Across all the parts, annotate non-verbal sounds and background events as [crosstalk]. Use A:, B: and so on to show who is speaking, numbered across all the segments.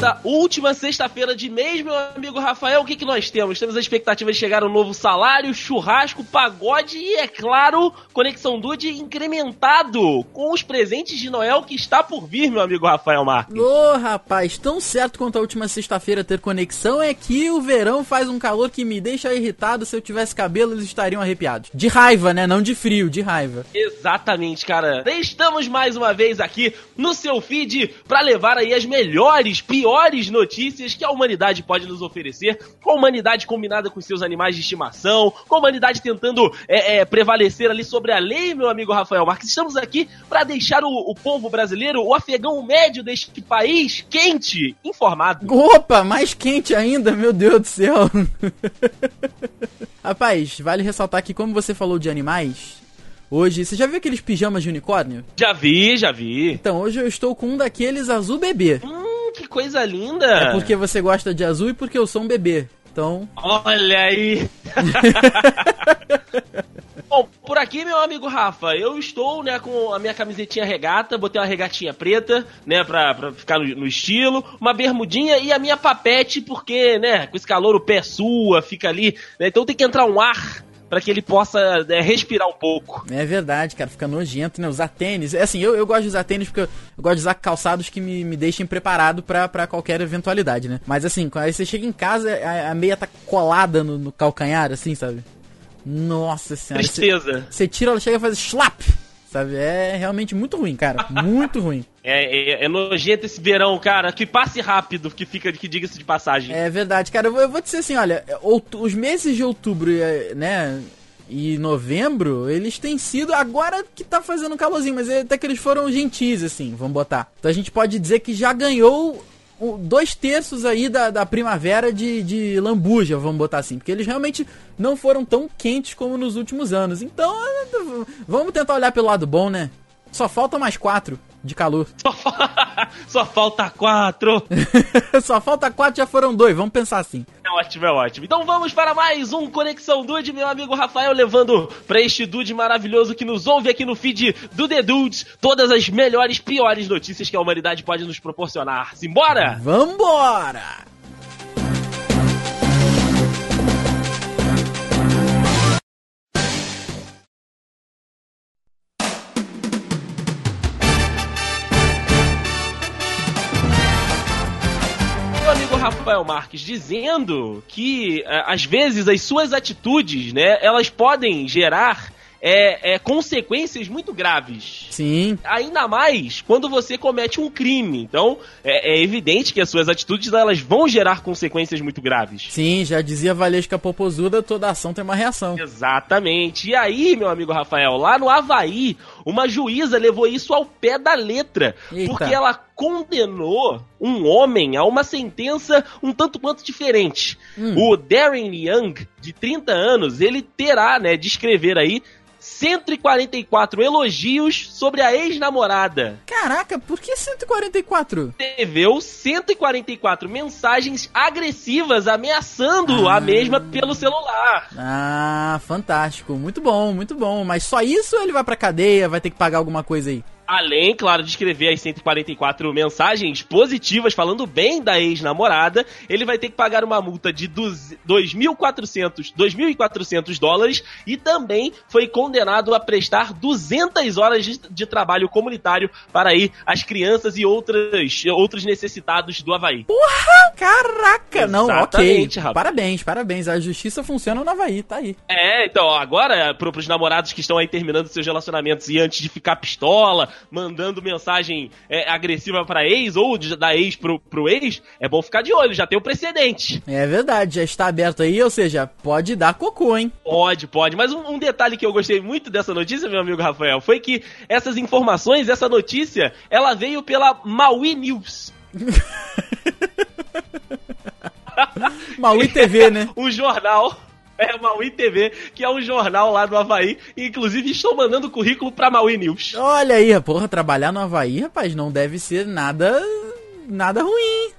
A: da última sexta-feira de mês, meu amigo Rafael, o que, que nós temos? Temos a expectativa de chegar um novo salário, churrasco, pagode e, é claro, Conexão Dude incrementado com os presentes de Noel que está por vir, meu amigo Rafael Marques.
B: Ô, oh, rapaz, tão certo quanto a última sexta-feira ter conexão é que o verão faz um calor que me deixa irritado. Se eu tivesse cabelo, eles estariam arrepiados. De raiva, né? Não de frio, de raiva.
A: Exatamente, cara. Estamos mais uma vez aqui no seu feed para levar aí as melhores, piores notícias que a humanidade pode nos oferecer, com a humanidade combinada com seus animais de estimação, com a humanidade tentando é, é, prevalecer ali sobre a lei, meu amigo Rafael Marques. Estamos aqui para deixar o, o povo brasileiro, o afegão médio deste país, quente, informado.
B: Opa, mais quente ainda, meu Deus do céu. [laughs] Rapaz, vale ressaltar que como você falou de animais, Hoje, você já viu aqueles pijamas de unicórnio?
A: Já vi, já vi.
B: Então, hoje eu estou com um daqueles azul bebê.
A: Hum, que coisa linda.
B: É porque você gosta de azul e porque eu sou um bebê. Então.
A: Olha aí! [laughs] Bom, por aqui, meu amigo Rafa, eu estou, né, com a minha camisetinha regata, botei uma regatinha preta, né, pra, pra ficar no, no, estilo, uma bermudinha e a minha papete, porque, né, com esse calor o pé sua, fica ali, né, então tem que entrar um ar para que ele possa é, respirar um pouco.
B: É verdade, cara, fica nojento, né? Usar tênis. É assim, eu, eu gosto de usar tênis porque eu, eu gosto de usar calçados que me, me deixem preparado para qualquer eventualidade, né? Mas assim, quando aí você chega em casa, a, a meia tá colada no, no, calcanhar, assim, sabe? Nossa senhora.
A: Tristeza.
B: Você tira, ela chega a fazer slap. Sabe? É realmente muito ruim, cara. Muito ruim. [laughs]
A: É, é, é, nojento esse verão, cara. Que passe rápido, que fica, que diga-se de passagem.
B: É verdade, cara. Eu vou, eu vou dizer assim, olha, os meses de outubro, né? E novembro, eles têm sido. Agora que tá fazendo calorzinho, mas até que eles foram gentis, assim, vamos botar. Então a gente pode dizer que já ganhou dois terços aí da, da primavera de, de lambuja, vamos botar assim. Porque eles realmente não foram tão quentes como nos últimos anos. Então, vamos tentar olhar pelo lado bom, né? Só falta mais quatro de calor. [laughs]
A: Só, Só falta quatro. [laughs]
B: Só falta quatro, já foram dois. Vamos pensar assim.
A: É ótimo, é ótimo. Então vamos para mais um Conexão Dude, meu amigo Rafael, levando para este Dude maravilhoso que nos ouve aqui no feed do The Dudes todas as melhores, piores notícias que a humanidade pode nos proporcionar. Simbora?
B: Vambora!
A: Rafael Marques dizendo que é, às vezes as suas atitudes, né, elas podem gerar é, é, consequências muito graves.
B: Sim.
A: Ainda mais quando você comete um crime. Então, é, é, evidente que as suas atitudes elas vão gerar consequências muito graves.
B: Sim, já dizia Valesca Popozuda, toda ação tem uma reação.
A: Exatamente. E aí, meu amigo Rafael, lá no Havaí, uma juíza levou isso ao pé da letra. Eita. Porque ela condenou um homem a uma sentença um tanto quanto diferente. Hum. O Darren Young, de 30 anos, ele terá, né, de escrever aí 144 elogios sobre a ex-namorada.
B: Caraca, por que 144?
A: Escreveu 144 mensagens agressivas ameaçando ah. a mesma pelo celular.
B: Ah, fantástico. Muito bom, muito bom. Mas só isso ele vai pra cadeia, vai ter que pagar alguma coisa aí?
A: Além, claro, de escrever as 144 mensagens positivas falando bem da ex-namorada, ele vai ter que pagar uma multa de 2.400 2.400 dólares e também foi condenado a prestar 200 horas de, de, trabalho comunitário para aí as crianças e outras, outros necessitados do Havaí.
B: Porra! Caraca! Não, ok. Rapaz. Parabéns, parabéns. A justiça funciona no Havaí, tá aí.
A: É, então, agora, pro, pros namorados que estão aí terminando seus relacionamentos e antes de ficar pistola, mandando mensagem é, agressiva pra ex ou de, da ex pro, pro ex, é bom ficar de olho, já tem o precedente.
B: É verdade, já está aberto aí, ou seja, pode dar cocô, hein?
A: Pode, pode. Mas um, um detalhe que eu gostei muito dessa notícia, meu amigo Rafael, foi que essas informações, essa notícia, ela veio pela Maui News. [laughs]
B: Maui TV, né? [laughs]
A: um jornal é Maui TV, que é um jornal lá do Havaí. E, inclusive, estou mandando currículo pra Maui News.
B: Olha aí, porra, trabalhar no Havaí, rapaz, não deve ser nada. nada ruim.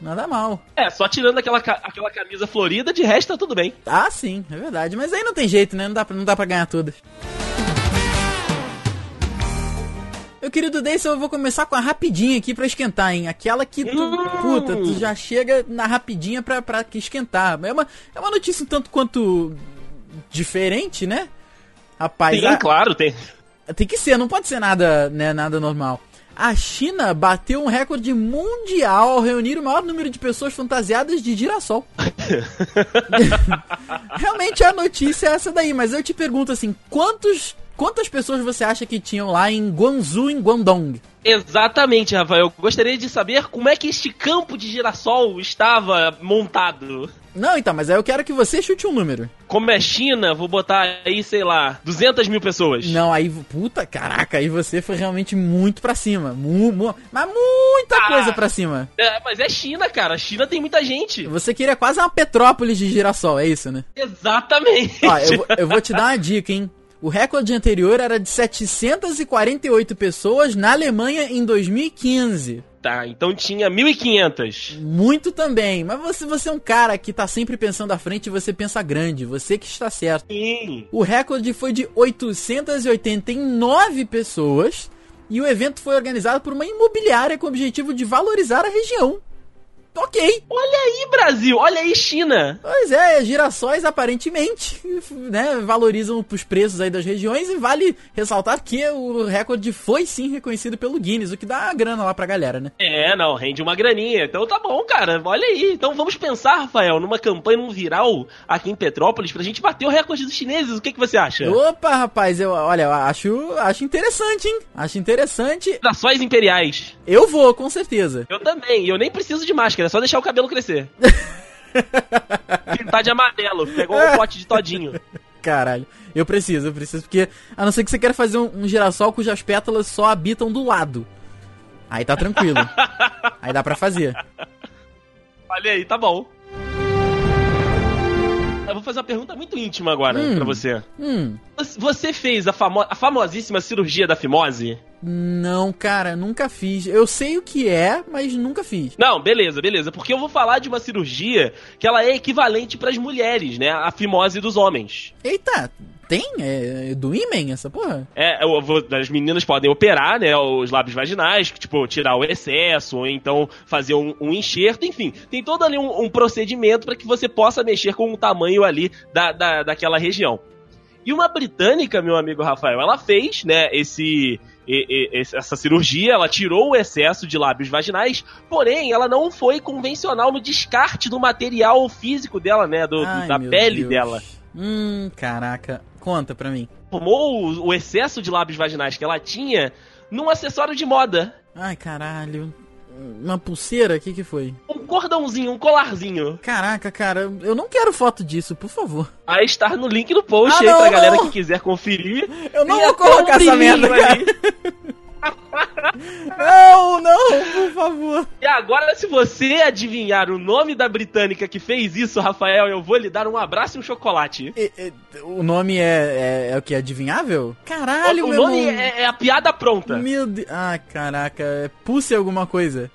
B: Nada mal.
A: É, só tirando aquela, aquela camisa florida, de resto tá tudo bem.
B: Ah, sim, é verdade. Mas aí não tem jeito, né? Não dá, não dá pra ganhar tudo. Meu querido Deison, eu vou começar com a rapidinha aqui pra esquentar, hein? Aquela que tu,
A: Hum.
B: puta, tu já chega na rapidinha pra, pra que esquentar. É uma, é uma notícia um tanto quanto diferente, né? Rapaz,
A: Sim,
B: a-
A: claro, tem.
B: tem que ser, não pode ser nada, né, nada normal. A China bateu um recorde mundial ao reunir o maior número de pessoas fantasiadas de girassol. [laughs] [laughs] Realmente a notícia é essa daí, mas eu te pergunto assim, quantos, quantas pessoas você acha que tinham lá em Guangzhou, em Guangdong?
A: Exatamente, Rafael. Gostaria de saber como é que este campo de girassol estava montado.
B: Não, então, mas aí eu quero que você chute um número.
A: Como é China, vou botar aí, sei lá, 200 mil pessoas.
B: Não, aí, puta, caraca, aí você foi realmente muito pra cima. Mu, mu- mas muita
A: Ah.
B: coisa pra cima.
A: É, mas é China, cara. A China tem muita gente.
B: Você queria quase uma Petrópolis de girassol, é isso, né?
A: Exatamente.
B: Ó, eu, eu vou te [laughs] dar uma dica, hein? O recorde anterior era de 748 pessoas na Alemanha em 2015.
A: Tá, então tinha 1.500.
B: Muito também. Mas você, você é um cara que tá sempre pensando à frente e você pensa grande. Você que está certo.
A: Sim.
B: O recorde foi de 889 pessoas. E o evento foi organizado por uma imobiliária com o objetivo de valorizar a região. Ok.
A: Olha aí, Brasil. Olha aí, China.
B: Pois é, girassóis aparentemente, né, valorizam os preços aí das regiões e vale ressaltar que o recorde foi sim reconhecido pelo Guinness, o que dá grana lá pra galera, né?
A: É, não, rende uma graninha. Então tá bom, cara. Olha aí. Então vamos pensar, Rafael, numa campanha, num viral aqui em Petrópolis pra gente bater o recorde dos chineses. O que, que você acha?
B: Opa, rapaz, eu, olha, eu acho, acho interessante, hein? Acho interessante.
A: Girassóis imperiais.
B: Eu vou, com certeza.
A: Eu também. E eu nem preciso de máscara, é só deixar o cabelo crescer. [laughs] Pintar de amarelo, pegou um pote de todinho.
B: Caralho, eu preciso, eu preciso, porque a não ser que você queira fazer um, um girassol cujas pétalas só habitam do lado. Aí tá tranquilo. [laughs] Aí dá pra fazer.
A: Olha aí, tá bom. Eu vou fazer uma pergunta muito íntima agora
B: Hum.
A: pra você.
B: Hum,
A: Você fez a, famo a famosíssima cirurgia da fimose?
B: Não, cara, nunca fiz. Eu sei o que é, mas nunca fiz.
A: Não, beleza, beleza. Porque eu vou falar de uma cirurgia que ela é equivalente pras mulheres, né? A fimose dos homens.
B: Eita, tem? É do imen essa porra?
A: É, eu vou- as meninas podem operar, né, os lábios vaginais, tipo, tirar o excesso, ou então fazer um, um enxerto, enfim. Tem todo ali um, um procedimento para que você possa mexer com o tamanho ali da, da, daquela região. E uma britânica, meu amigo Rafael, ela fez, né, esse, e- e- essa cirurgia, ela tirou o excesso de lábios vaginais, porém, ela não foi convencional no descarte do material físico dela, né, do, do-
B: Ai,
A: da pele
B: Deus.
A: dela.
B: Hum, caraca. Conta pra mim.
A: Tomou o, o excesso de lábios vaginais que ela tinha num acessório de moda.
B: Ai, caralho. Uma pulseira? O que que foi?
A: Um cordãozinho, um colarzinho.
B: Caraca, cara, eu não quero foto disso, por favor.
A: Vai estar no link no post
B: Ah,
A: aí
B: não,
A: pra galera
B: não.
A: que quiser conferir.
B: Eu não vou colocar essa merda, cara. Não, não, por favor.
A: E agora, se você adivinhar o nome da britânica que fez isso, Rafael, eu vou lhe dar um abraço e um chocolate.
B: E- e- o nome é, é, é o que? Adivinhável? Caralho,
A: o
B: meu
A: nome
B: irmão.
A: é, é a piada pronta.
B: Meu Deus. Ah, caraca. É Pussy alguma coisa.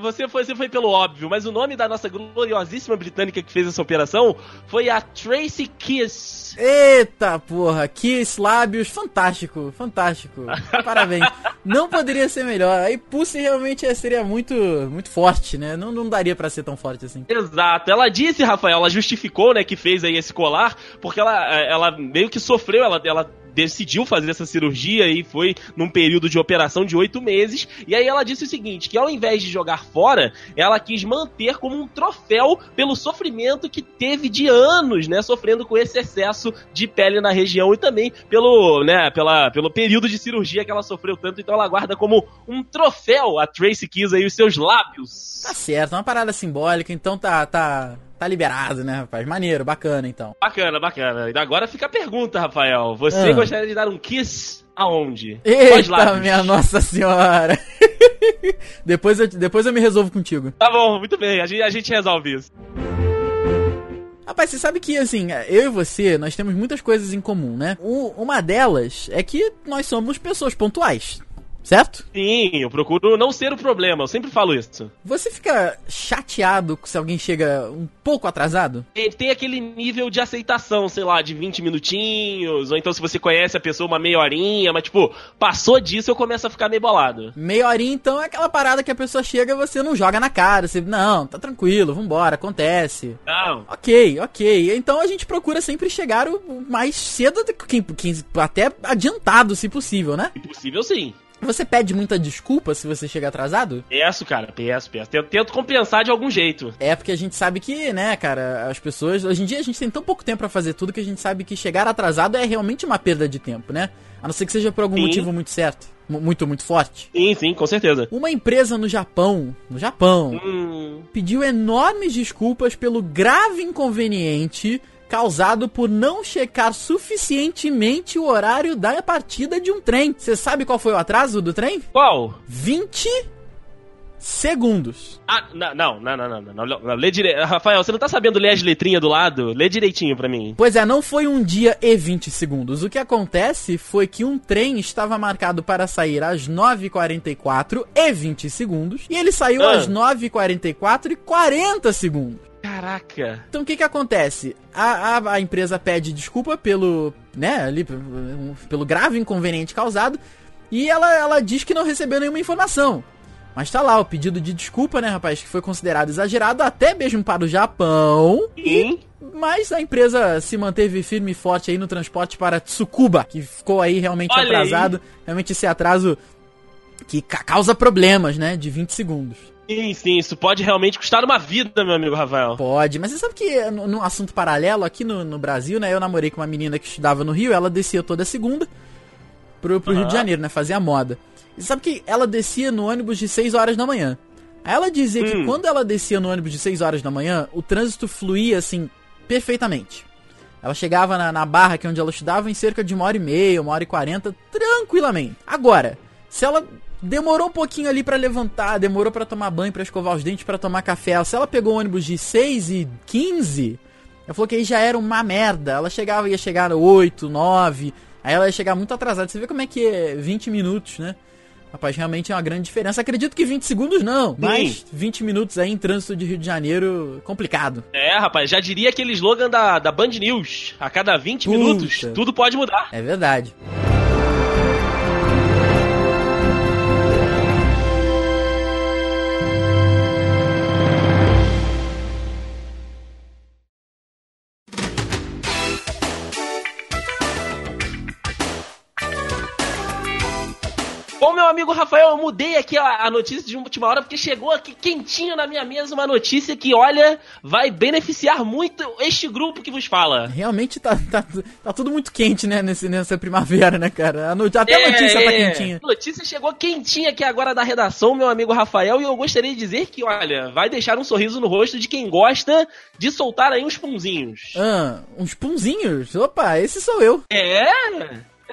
A: Você foi, você foi pelo óbvio, mas o nome da nossa gloriosíssima britânica que fez essa operação foi a Tracy Kiss.
B: Eita porra, Kiss, lábios, fantástico, fantástico. [laughs] Parabéns. Não poderia ser melhor. Aí Pussy realmente é- seria muito muito forte, né? Não, não daria pra ser tão forte assim.
A: Exato. Ela disse, Rafael, ela justificou, né, que fez aí esse colar, porque ela, ela meio que sofreu, ela, ela decidiu fazer essa cirurgia e foi num período de operação de oito meses. E aí ela disse o seguinte, que ao invés de jogar fora, ela quis manter como um troféu pelo sofrimento que teve de anos, né, sofrendo com esse excesso de pele na região e também pelo, né, pela, pelo período de cirurgia que ela sofreu tanto. Então ela guarda como um troféu a Tracy Kiss aí os seus lábios.
B: Tá certo, é uma parada simbólica, então tá tá tá liberado, né, rapaz? Maneiro, bacana então.
A: Bacana, bacana. E agora fica a pergunta, Rafael. Você
B: Ah.
A: gostaria de dar um kiss aonde?
B: Eita, minha nossa senhora. [laughs] depois, eu, depois eu me resolvo contigo.
A: Tá bom, muito bem. A gente, a gente resolve isso.
B: Rapaz, você sabe que, assim, eu e você, nós temos muitas coisas em comum, né? U- uma delas é que nós somos pessoas pontuais. Certo?
A: Sim, eu procuro não ser o problema, eu sempre falo isso.
B: Você fica chateado se alguém chega um pouco atrasado?
A: Tem, tem aquele nível de aceitação, sei lá, de 20 minutinhos, ou então se você conhece a pessoa uma meia horinha, mas tipo, passou disso eu começo a ficar meio bolado.
B: Meia horinha, então, é aquela parada que a pessoa chega e você não joga na cara. Você, não, tá tranquilo, vambora, acontece.
A: Não.
B: Ok, ok. Então a gente procura sempre chegar o mais cedo, até adiantado, se possível, né?
A: Impossível sim.
B: Você pede muita desculpa se você chega atrasado?
A: Peço, cara, peço, peço. Tento, tento compensar de algum jeito.
B: É porque a gente sabe que, né, cara, as pessoas. Hoje em dia a gente tem tão pouco tempo pra fazer tudo que a gente sabe que chegar atrasado é realmente uma perda de tempo, né? A não ser que seja por algum
A: Sim.
B: motivo muito certo. mu- Muito, muito forte.
A: Sim, sim, com certeza.
B: Uma empresa no Japão, no Japão,
A: Hum,
B: pediu enormes desculpas pelo grave inconveniente causado por não checar suficientemente o horário da partida de um trem. Você sabe qual foi o atraso do trem?
A: Qual?
B: 20 segundos.
A: Ah, não, não, não, não, não, não, não lê direito. Rafael, você não tá sabendo ler as letrinhas do lado? Lê direitinho para mim.
B: Pois é, não foi um dia e 20 segundos. O que acontece foi que um trem estava marcado para sair às 9h44 e 20 segundos, e ele saiu
A: ah.
B: às 9h44 e 40 segundos.
A: Caraca.
B: Então o que que acontece? A, a, a empresa pede desculpa pelo, né, ali, pelo grave inconveniente causado e ela, ela diz que não recebeu nenhuma informação. Mas tá lá, o pedido de desculpa, né, rapaz, que foi considerado exagerado até mesmo para o Japão.
A: Sim.
B: Mas a empresa se manteve firme e forte aí no transporte para Tsukuba, que ficou aí realmente
A: Olha aí.
B: atrasado. Realmente esse atraso que ca- causa problemas, né, de 20 segundos.
A: Sim, sim, isso pode realmente custar uma vida, meu amigo Rafael.
B: Pode, mas você sabe que no- num assunto paralelo aqui no, no Brasil, né? Eu namorei com uma menina que estudava no Rio, ela descia toda segunda pro, pro Rio de. Janeiro, né? Fazia moda. E sabe que ela descia no ônibus de 6 horas da manhã. Ela dizia que
A: Hum.
B: quando ela descia no ônibus de 6 horas da manhã, o trânsito fluía assim, perfeitamente. Ela chegava na, na barra que é onde ela estudava em cerca de uma hora e meia, uma hora e quarenta, tranquilamente. Agora, se ela demorou um pouquinho ali pra levantar, demorou pra tomar banho, pra escovar os dentes, pra tomar café, se ela pegou o ônibus de 6 e 15, ela falou que aí já era uma merda. Ela chegava, ia chegar no 8, 9, aí ela ia chegar muito atrasada. Você vê como é que é 20 minutos, né? Rapaz, realmente é uma grande diferença. Acredito que 20 segundos não, mas 20 minutos aí em trânsito de Rio de Janeiro, complicado.
A: É, rapaz, já diria aquele slogan da, da Band News. A cada 20
B: Puta.
A: minutos, tudo pode mudar.
B: É verdade.
A: Amigo Rafael, eu mudei aqui a, a notícia de última hora porque chegou aqui quentinho na minha mesa uma notícia que, olha, vai beneficiar muito este grupo que vos fala.
B: Realmente tá, tá, tá tudo muito quente, né, nesse, nessa primavera, né, cara? A no- Até a
A: É,
B: notícia tá
A: é.
B: quentinha.
A: A notícia chegou quentinha aqui agora da redação, meu amigo Rafael, e eu gostaria de dizer que, olha, vai deixar um sorriso no rosto de quem gosta de soltar aí uns punzinhos.
B: Ah, uns punzinhos? Opa, esse sou eu.
A: É?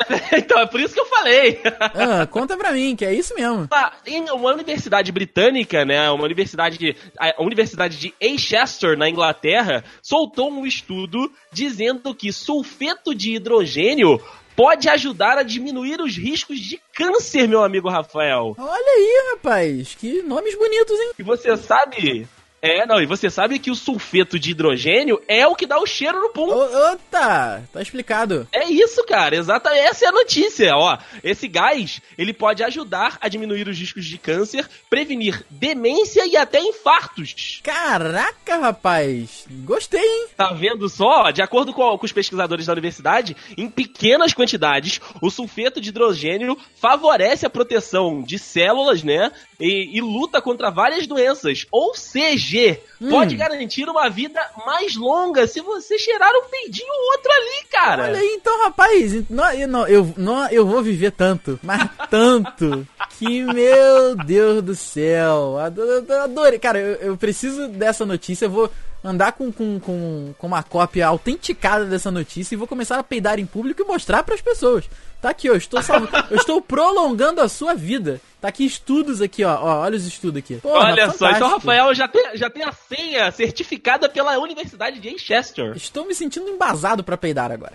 A: [laughs] então é por isso que eu falei.
B: Ah, conta pra mim, que é isso mesmo.
A: Ah, Em uma universidade britânica, né, uma universidade, a universidade de Exeter, na Inglaterra, soltou um estudo dizendo que sulfeto de hidrogênio pode ajudar a diminuir os riscos de câncer, meu amigo Rafael.
B: Olha aí, rapaz, que nomes bonitos, hein?
A: E você sabe... É, não, e você sabe que o sulfeto de hidrogênio é o que dá o cheiro no pum.
B: Ô, Ota, tá explicado.
A: É isso, cara, exata, essa é a notícia, ó. Esse gás, ele pode ajudar a diminuir os riscos de câncer, prevenir demência e até infartos.
B: Caraca, rapaz, gostei, hein?
A: Tá vendo só? De acordo com, com os pesquisadores da universidade, em pequenas quantidades, o sulfeto de hidrogênio favorece a proteção de células, né? E, e luta contra várias doenças. Ou seja,
B: Hum.
A: pode garantir uma vida mais longa se você cheirar um peidinho ou outro ali, cara.
B: Olha aí, então, rapaz, não, eu, não, eu, não, eu vou viver tanto, mas [laughs] tanto, que, meu Deus do céu, ado- ado- adorei. Cara, eu, eu preciso dessa notícia, eu vou andar com, com, com, com uma cópia autenticada dessa notícia e vou começar a peidar em público e mostrar pras pessoas. Tá aqui, ó, eu estou, salvo- eu estou prolongando a sua vida. Tá aqui estudos aqui, ó, ó olha os estudos aqui. Porra,
A: Olha só, então
B: fantástico.
A: Rafael já tem, já tem a senha certificada pela Universidade de Chester.
B: Estou me sentindo embasado pra peidar agora.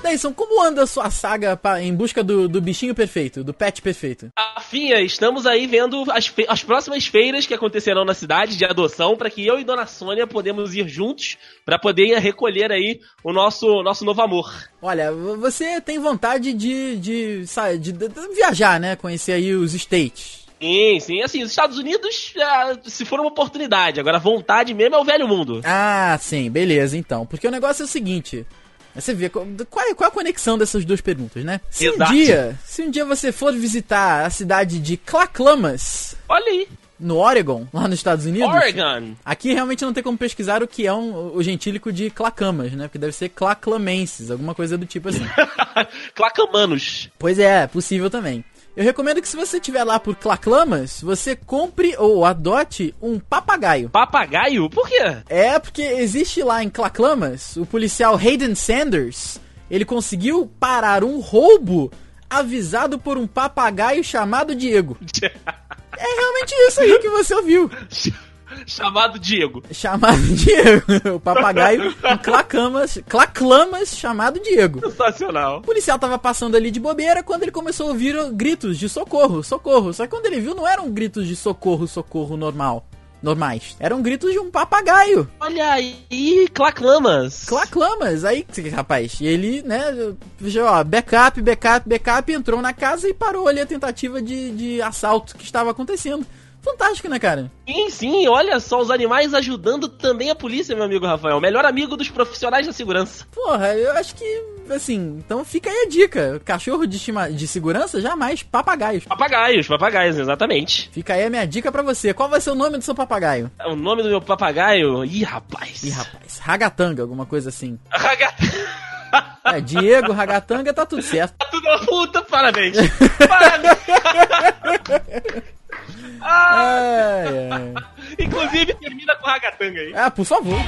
B: Dyson, como anda a sua saga pra, em busca do, do bichinho perfeito, do pet perfeito?
A: Afinha, estamos aí vendo as, as próximas feiras que acontecerão na cidade de adoção para que eu e Dona Sônia podemos ir juntos para poder recolher aí o nosso, nosso novo amor.
B: Olha, você tem vontade de, de, de, de, de viajar, né? Conhecer aí os States.
A: Sim, sim. Assim, os Estados Unidos, se for uma oportunidade. Agora, vontade mesmo é o velho mundo.
B: Ah, sim, beleza, então. Porque o negócio é o seguinte. Você vê qual, qual, é, a conexão dessas duas perguntas, né? Se Exato. um dia, se um dia você for visitar a cidade de Claclamas,
A: olha aí,
B: no Oregon, lá nos Estados Unidos.
A: Oregon.
B: Aqui realmente não tem como pesquisar o que é um, o gentílico de clacamas, né? Porque deve ser claclamenses, alguma coisa do tipo assim. [laughs]
A: Clacamanos.
B: Pois é, possível também. Eu recomendo que se você estiver lá por Claclamas, você compre ou adote um papagaio.
A: Papagaio? Por quê?
B: É porque existe lá em Claclamas o policial Hayden Sanders. Ele conseguiu parar um roubo avisado por um papagaio chamado Diego. [laughs] é realmente isso aí que você ouviu. [laughs]
A: Chamado Diego.
B: Chamado [laughs] Diego. O papagaio com clacamas, claclamas chamado Diego.
A: Sensacional.
B: O policial tava passando ali de bobeira quando ele começou a ouvir gritos de socorro, socorro. Só que quando ele viu, não eram gritos de socorro, socorro normal normais. Eram gritos de um papagaio.
A: Olha aí, claclamas.
B: Claclamas. Aí, rapaz, ele, né, ó, backup, backup, backup, entrou na casa e parou ali a tentativa de, de assalto que estava acontecendo. Fantástico, né, cara?
A: Sim, sim, olha só, os animais ajudando também a polícia, meu amigo Rafael. Melhor amigo dos profissionais da segurança.
B: Porra, eu acho que, assim, então fica aí a dica. Cachorro de, estima, de segurança, jamais papagaios.
A: Papagaios, papagaios, exatamente.
B: Fica aí a minha dica para você. Qual vai ser o nome do seu papagaio?
A: O nome do meu papagaio? Ih, rapaz.
B: Ih, rapaz. Ragatanga, alguma coisa assim. Ragatanga. É, Diego, Ragatanga, tá tudo certo.
A: Tá tudo puta, parabéns. parabéns. [laughs] Ai, ai. Inclusive, termina com o Ragatanga aí.
B: Ah, por favor.